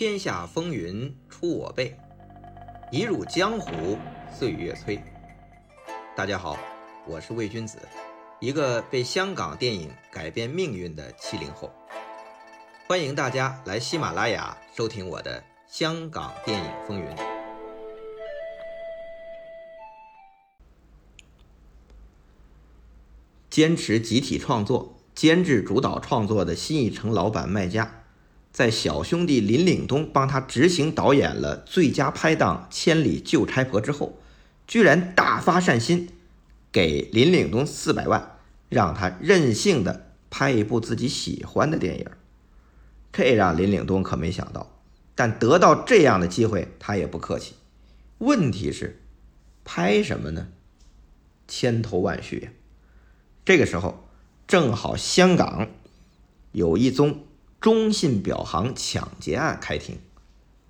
天下风云出我辈，一入江湖岁月催。大家好，我是魏君子，一个被香港电影改变命运的七零后。欢迎大家来喜马拉雅收听我的《香港电影风云》。坚持集体创作、监制主导创作的新艺城老板麦家，在小兄弟林岭东帮他执行导演了最佳拍档《千里救差婆》之后，居然大发善心，给林岭东四百万，让他任性的拍一部自己喜欢的电影。这让林岭东可没想到，但得到这样的机会，他也不客气。问题是，拍什么呢？千头万绪呀！这个时候，正好香港有一宗中信表行抢劫案开庭，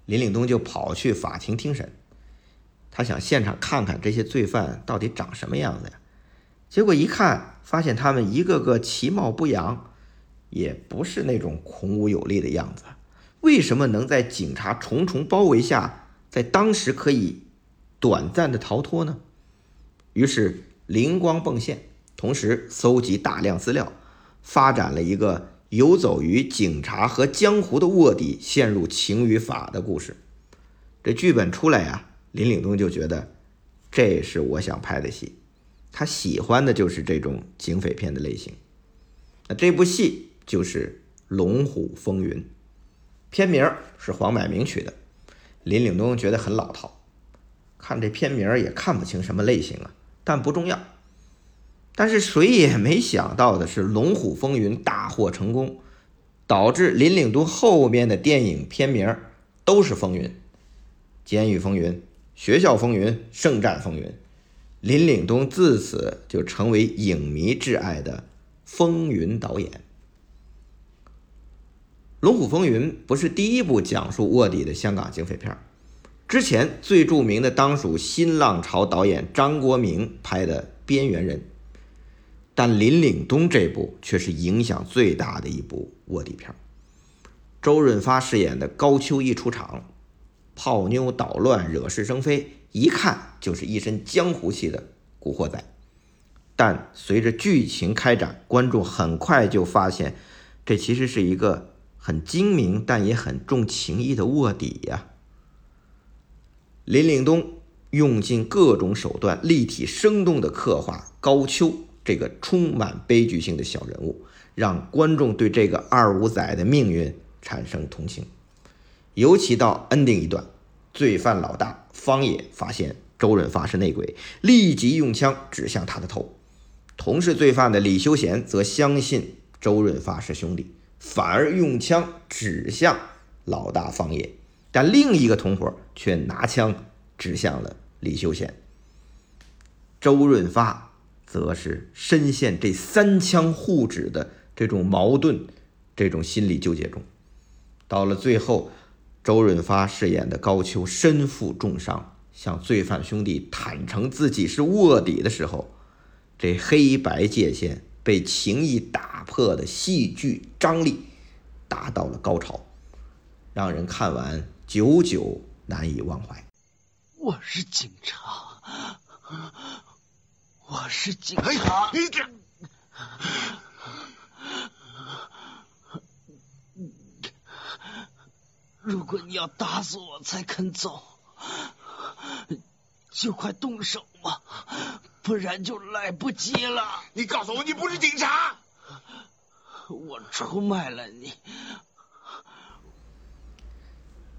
林岭东就跑去法庭听审。他想现场看看这些罪犯到底长什么样子呀？结果一看，发现他们一个个其貌不扬，也不是那种孔武有力的样子。为什么能在警察重重包围下，在当时可以短暂的逃脱呢？于是灵光迸现。同时搜集大量资料，发展了一个游走于警察和江湖的卧底陷入情与法的故事。这剧本出来呀，林岭东就觉得这是我想拍的戏，他喜欢的就是这种警匪片的类型。那这部戏就是《龙虎风云》，片名是黄百鸣取的。林岭东觉得很老套，看这片名也看不清什么类型啊，但不重要。但是谁也没想到的是，《龙虎风云》大获成功，导致林岭东后面的电影片名都是“风云”，监狱风云、学校风云、圣战风云。林岭东自此就成为影迷挚爱的风云导演。《龙虎风云》不是第一部讲述卧底的香港警匪片，之前最著名的当属新浪潮导演张国明拍的《边缘人》。但林岭东这部却是影响最大的一部卧底片。周润发饰演的高秋一出场，泡妞捣乱，惹是生非，一看就是一身江湖气的古惑仔。但随着剧情开展，观众很快就发现，这其实是一个很精明但也很重情义的卧底呀。林岭东用尽各种手段，立体生动地刻画高秋。这个充满悲剧性的小人物，让观众对这个二五仔的命运产生同情。尤其到 ending 一段，罪犯老大方野发现周润发是内鬼，立即用枪指向他的头。同是罪犯的李修贤则相信周润发是兄弟，反而用枪指向老大方野。但另一个同伙却拿枪指向了李修贤。周润发。则是深陷这三枪互指的这种矛盾、这种心理纠结中。到了最后，周润发饰演的高秋身负重伤，向罪犯兄弟坦诚自己是卧底的时候，这黑白界限被情谊打破的戏剧张力达到了高潮，让人看完久久难以忘怀。我是警察。我是警察。你这，如果你要打死我才肯走，就快动手吧，不然就来不及了。你告诉我，你不是警察。我出卖了你。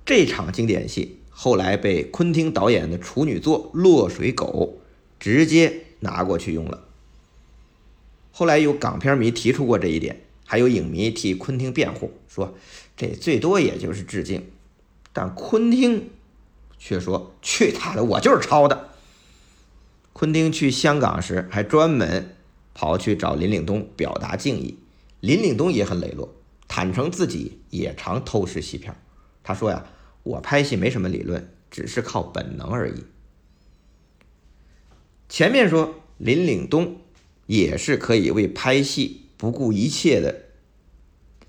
这场经典戏后来被昆汀导演的处女作《落水狗》直接。拿过去用了。后来有港片迷提出过这一点，还有影迷替昆汀辩护，说这最多也就是致敬。但昆汀却说：“去他的，我就是抄的。”昆汀去香港时还专门跑去找林岭东表达敬意，林岭东也很磊落，坦诚自己也常偷师戏片。他说呀：“我拍戏没什么理论，只是靠本能而已。”前面说林岭东也是可以为拍戏不顾一切的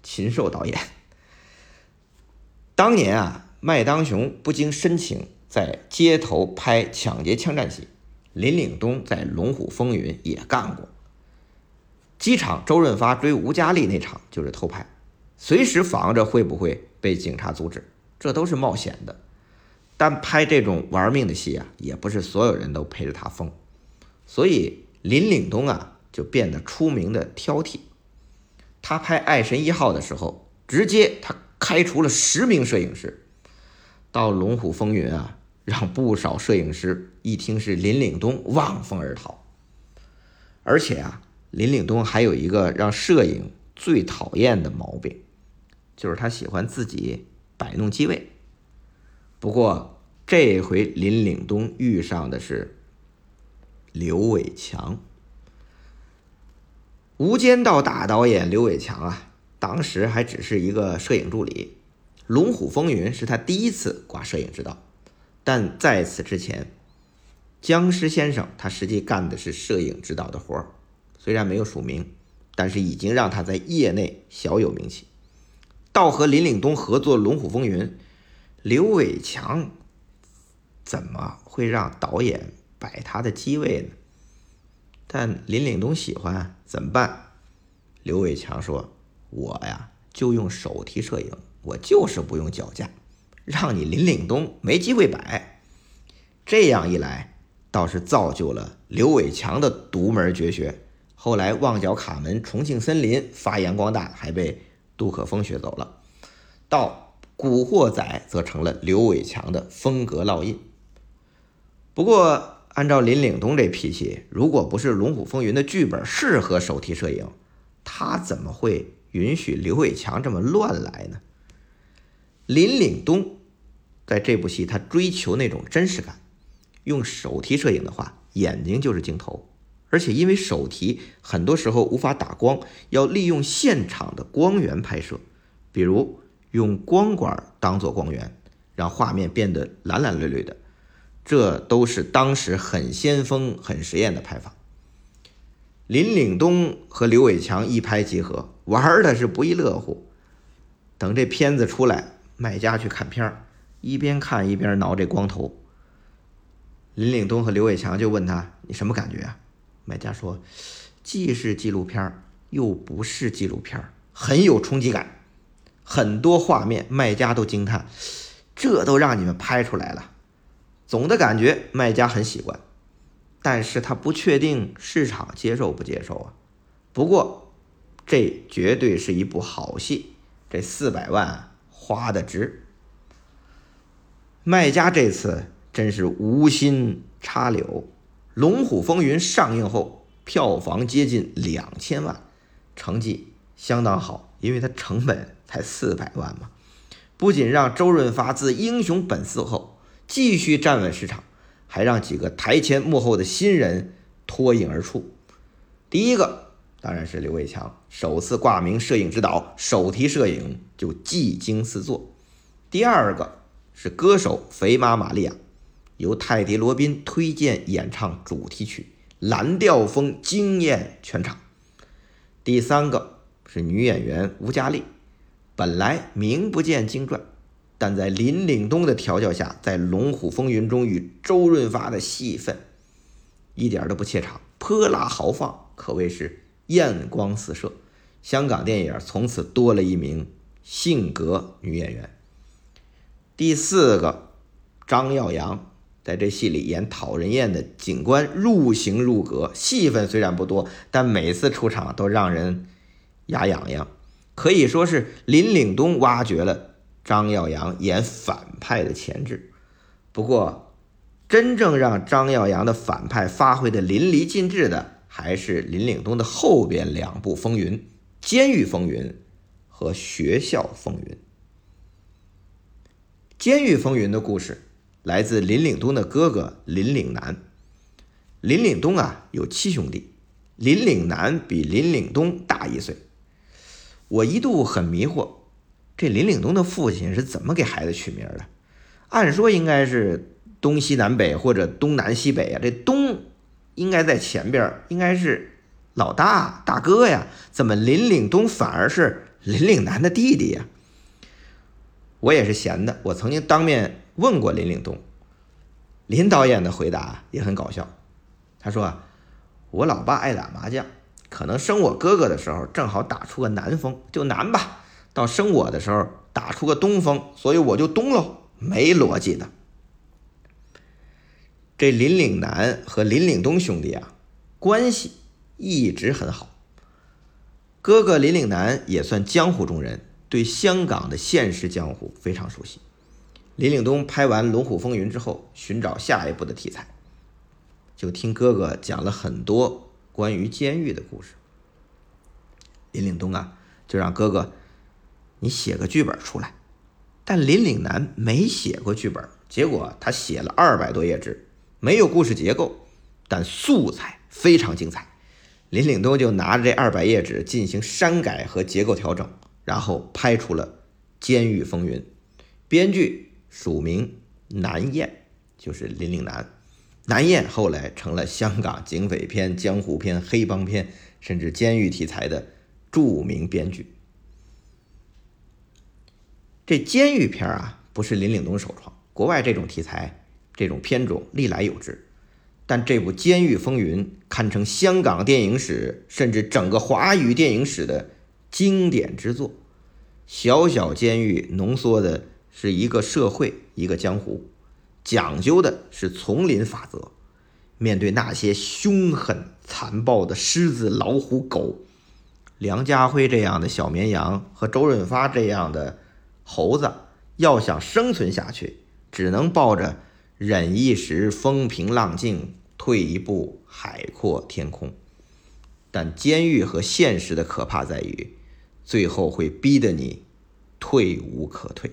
禽兽导演，当年啊，麦当雄不经申请在街头拍抢劫枪战戏，林岭东在《龙虎风云》也干过。机场周润发追吴佳丽那场就是偷拍，随时防着会不会被警察阻止，这都是冒险的。但拍这种玩命的戏啊，也不是所有人都陪着他疯，所以林岭东啊就变得出名的挑剔。他拍《爱神一号》的时候，直接他。开除了十名摄影师，到《龙虎风云》啊，让不少摄影师一听是林岭东，望风而逃。而且啊，林岭东还有一个让摄影最讨厌的毛病，就是他喜欢自己摆弄机位。不过这回林岭东遇上的是刘伟强，《无间道》大导演刘伟强啊。当时还只是一个摄影助理，《龙虎风云》是他第一次挂摄影指导，但在此之前，僵尸先生他实际干的是摄影指导的活儿，虽然没有署名，但是已经让他在业内小有名气。到和林岭东合作《龙虎风云》，刘伟强怎么会让导演摆他的机位呢？但林岭东喜欢怎么办？刘伟强说。我呀，就用手提摄影，我就是不用脚架，让你林岭东没机会摆。这样一来，倒是造就了刘伟强的独门绝学。后来《旺角卡门》《重庆森林》发扬光大，还被杜可风学走了。到《古惑仔》则成了刘伟强的风格烙印。不过，按照林岭东这脾气，如果不是《龙虎风云》的剧本适合手提摄影，他怎么会？允许刘伟强这么乱来呢？林岭东在这部戏，他追求那种真实感。用手提摄影的话，眼睛就是镜头，而且因为手提很多时候无法打光，要利用现场的光源拍摄，比如用光管当做光源，让画面变得蓝蓝绿绿的，这都是当时很先锋、很实验的拍法。林岭东和刘伟强一拍即合。玩的是不亦乐乎。等这片子出来，卖家去看片儿，一边看一边挠这光头。林岭东和刘伟强就问他：“你什么感觉啊？”卖家说：“既是纪录片又不是纪录片很有冲击感。很多画面，卖家都惊叹：这都让你们拍出来了。总的感觉，卖家很喜欢，但是他不确定市场接受不接受啊。不过。这绝对是一部好戏，这四百万花的值。卖家这次真是无心插柳，《龙虎风云》上映后票房接近两千万，成绩相当好，因为它成本才四百万嘛。不仅让周润发自英雄本色后继续站稳市场，还让几个台前幕后的新人脱颖而出。第一个。当然是刘伟强首次挂名摄影指导，手提摄影就技惊四座。第二个是歌手肥妈玛利亚，由泰迪罗宾推荐演唱主题曲，蓝调风惊艳全场。第三个是女演员吴佳丽，本来名不见经传，但在林岭东的调教下，在《龙虎风云》中与周润发的戏份一点都不怯场，泼辣豪放，可谓是。艳光四射，香港电影从此多了一名性格女演员。第四个，张耀扬在这戏里演讨人厌的警官，入型入格，戏份虽然不多，但每次出场都让人牙痒痒，可以说是林岭东挖掘了张耀扬演反派的潜质。不过，真正让张耀扬的反派发挥的淋漓尽致的。还是林岭东的后边两部《风云》，《监狱风云》和《学校风云》。《监狱风云》的故事来自林岭东的哥哥林岭南。林岭东啊有七兄弟，林岭南比林岭东大一岁。我一度很迷惑，这林岭东的父亲是怎么给孩子取名的？按说应该是东西南北或者东南西北啊，这东。应该在前边，应该是老大大哥呀？怎么林岭东反而是林岭南的弟弟呀？我也是闲的，我曾经当面问过林岭东。林导演的回答也很搞笑，他说，我老爸爱打麻将，可能生我哥哥的时候正好打出个南风，就南吧；到生我的时候打出个东风，所以我就东喽，没逻辑的。这林岭南和林岭东兄弟啊，关系一直很好。哥哥林岭南也算江湖中人，对香港的现实江湖非常熟悉。林岭东拍完《龙虎风云》之后，寻找下一步的题材，就听哥哥讲了很多关于监狱的故事。林岭东啊，就让哥哥你写个剧本出来。但林岭南没写过剧本，结果他写了二百多页纸，没有故事结构，但素材非常精彩。林岭东就拿着这二百页纸进行删改和结构调整，然后拍出了《监狱风云》，编剧。署名南燕，就是林岭南。南燕后来成了香港警匪片、江湖片、黑帮片，甚至监狱题材的著名编剧。这监狱片啊，不是林岭东首创，国外这种题材、这种片种历来有之。但这部《监狱风云》堪称香港电影史，甚至整个华语电影史的经典之作。小小监狱浓缩的。是一个社会，一个江湖，讲究的是丛林法则。面对那些凶狠残暴的狮子、老虎、狗，梁家辉这样的小绵羊和周润发这样的猴子，要想生存下去，只能抱着忍一时风平浪静，退一步海阔天空。但监狱和现实的可怕在于，最后会逼得你退无可退。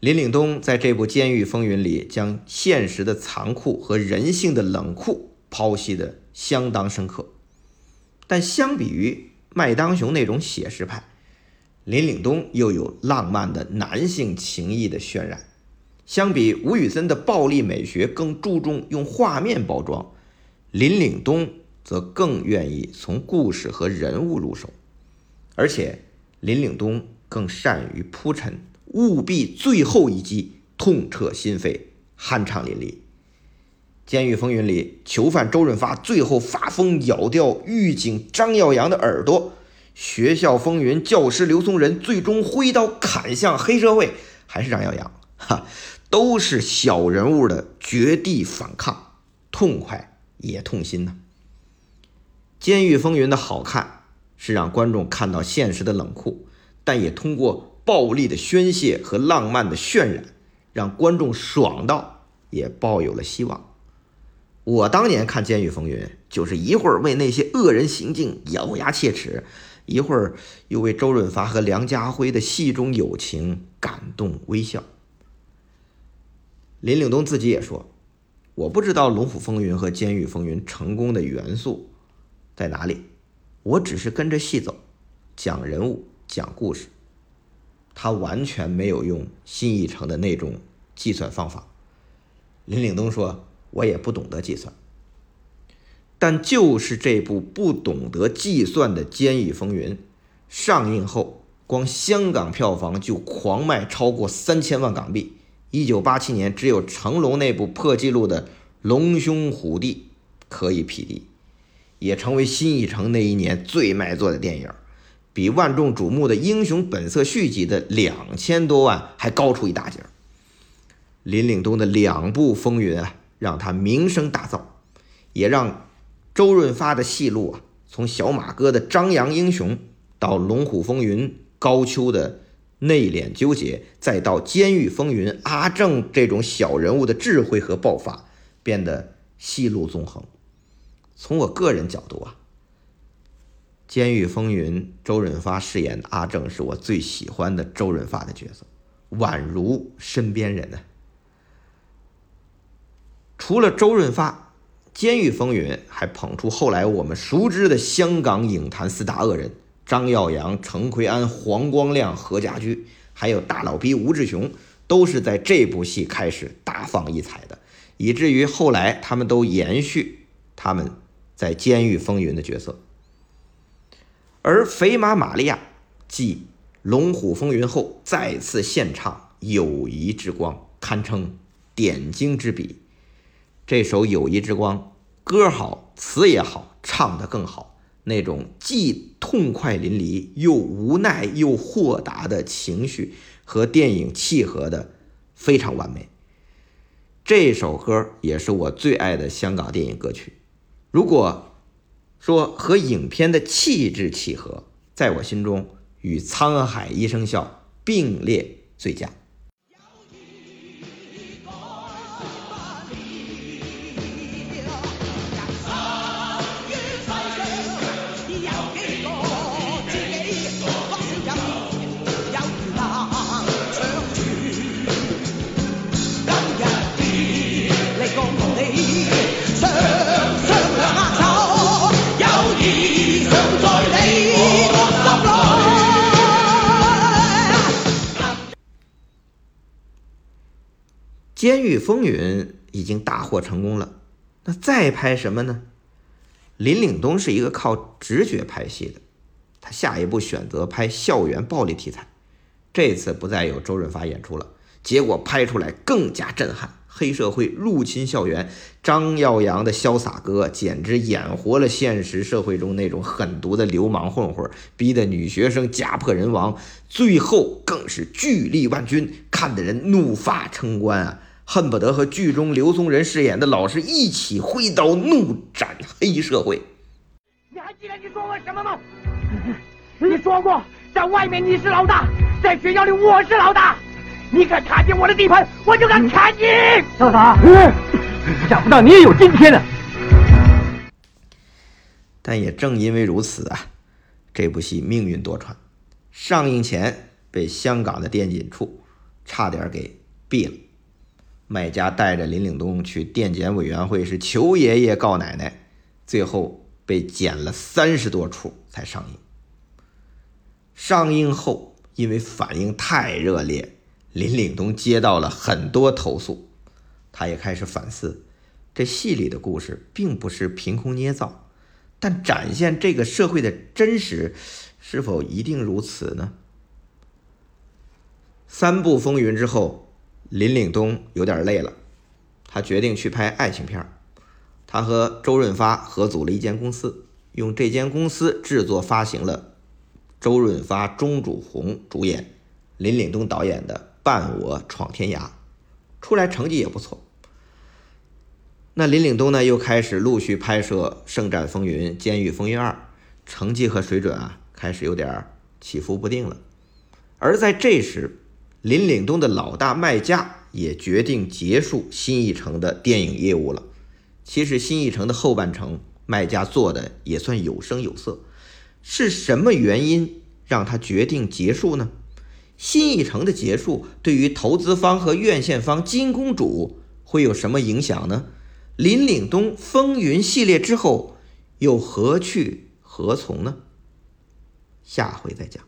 林岭东在这部《监狱风云》里，将现实的残酷和人性的冷酷剖析的相当深刻。但相比于麦当雄那种写实派，林岭东又有浪漫的男性情谊的渲染。相比吴宇森的暴力美学更注重用画面包装，林岭东则更愿意从故事和人物入手，而且林岭东更善于铺陈。务必最后一击痛彻心扉，酣畅淋漓。《监狱风云》里，囚犯周润发最后发疯咬掉狱警张耀扬的耳朵；学校风云教师刘松仁最终挥刀砍向黑社会，还是张耀扬，哈，都是小人物的绝地反抗，痛快也痛心呐。《监狱风云》的好看是让观众看到现实的冷酷，但也通过。暴力的宣泄和浪漫的渲染，让观众爽到，也抱有了希望。我当年看《监狱风云》，就是一会儿为那些恶人行径咬牙切齿，一会儿又为周润发和梁家辉的戏中友情感动微笑。林岭东自己也说：“我不知道《龙虎风云》和《监狱风云》成功的元素在哪里，我只是跟着戏走，讲人物，讲故事。”他完全没有用新艺城的那种计算方法。林岭东说：“我也不懂得计算，但就是这部不懂得计算的《监狱风云》上映后，光香港票房就狂卖超过三千万港币。一九八七年，只有成龙那部破纪录的《龙兄虎弟》可以匹敌，也成为新艺城那一年最卖座的电影。”比万众瞩目的《英雄本色》续集的两千多万还高出一大截。林岭东的两部《风云》啊，让他名声大噪，也让周润发的戏路啊，从小马哥的张扬英雄，到《龙虎风云》高秋的内敛纠结，再到《监狱风云》阿正这种小人物的智慧和爆发，变得戏路纵横。从我个人角度啊。《监狱风云》，周润发饰演的阿正是我最喜欢的周润发的角色，宛如身边人呢。除了周润发，《监狱风云》还捧出后来我们熟知的香港影坛四大恶人：张耀扬、陈奎安、黄光亮、何家驹，还有大老逼吴志雄，都是在这部戏开始大放异彩的，以至于后来他们都延续他们在《监狱风云》的角色。而肥马玛利亚，继龙虎风云》后再次献唱《友谊之光》，堪称点睛之笔。这首《友谊之光》歌好，词也好，唱得更好。那种既痛快淋漓又无奈又豁达的情绪和电影契合的非常完美。这首歌也是我最爱的香港电影歌曲。如果说和影片的气质契合，在我心中与《沧海一声笑》并列最佳。《监狱风云》已经大获成功了，那再拍什么呢？林岭东是一个靠直觉拍戏的，他下一步选择拍校园暴力题材，这次不再有周润发演出了，结果拍出来更加震撼。黑社会入侵校园，张耀扬的潇洒哥简直演活了现实社会中那种狠毒的流氓混混，逼得女学生家破人亡，最后更是巨力万钧，看得人怒发冲冠啊！恨不得和剧中刘松仁饰演的老师一起挥刀怒斩黑社会。你还记得你说过什么吗？你说过，在外面你是老大，在学校里我是老大。你敢踏进我的地盘，我就敢砍你！潇洒，想不到你也有今天呢。但也正因为如此啊，这部戏命运多舛，上映前被香港的电检处差点给毙了。卖家带着林岭东去电检委员会是求爷爷告奶奶，最后被剪了三十多处才上映。上映后，因为反应太热烈。林岭东接到了很多投诉，他也开始反思，这戏里的故事并不是凭空捏造，但展现这个社会的真实，是否一定如此呢？三部风云之后，林岭东有点累了，他决定去拍爱情片他和周润发合组了一间公司，用这间公司制作发行了周润发、钟楚红主演、林岭东导演的。伴我闯天涯，出来成绩也不错。那林岭东呢，又开始陆续拍摄《圣战风云》《监狱风云二》，成绩和水准啊，开始有点起伏不定了。而在这时，林岭东的老大麦家也决定结束新艺城的电影业务了。其实新艺城的后半程，麦家做的也算有声有色。是什么原因让他决定结束呢？新艺城的结束对于投资方和院线方金公主会有什么影响呢？林岭东风云系列之后又何去何从呢？下回再讲。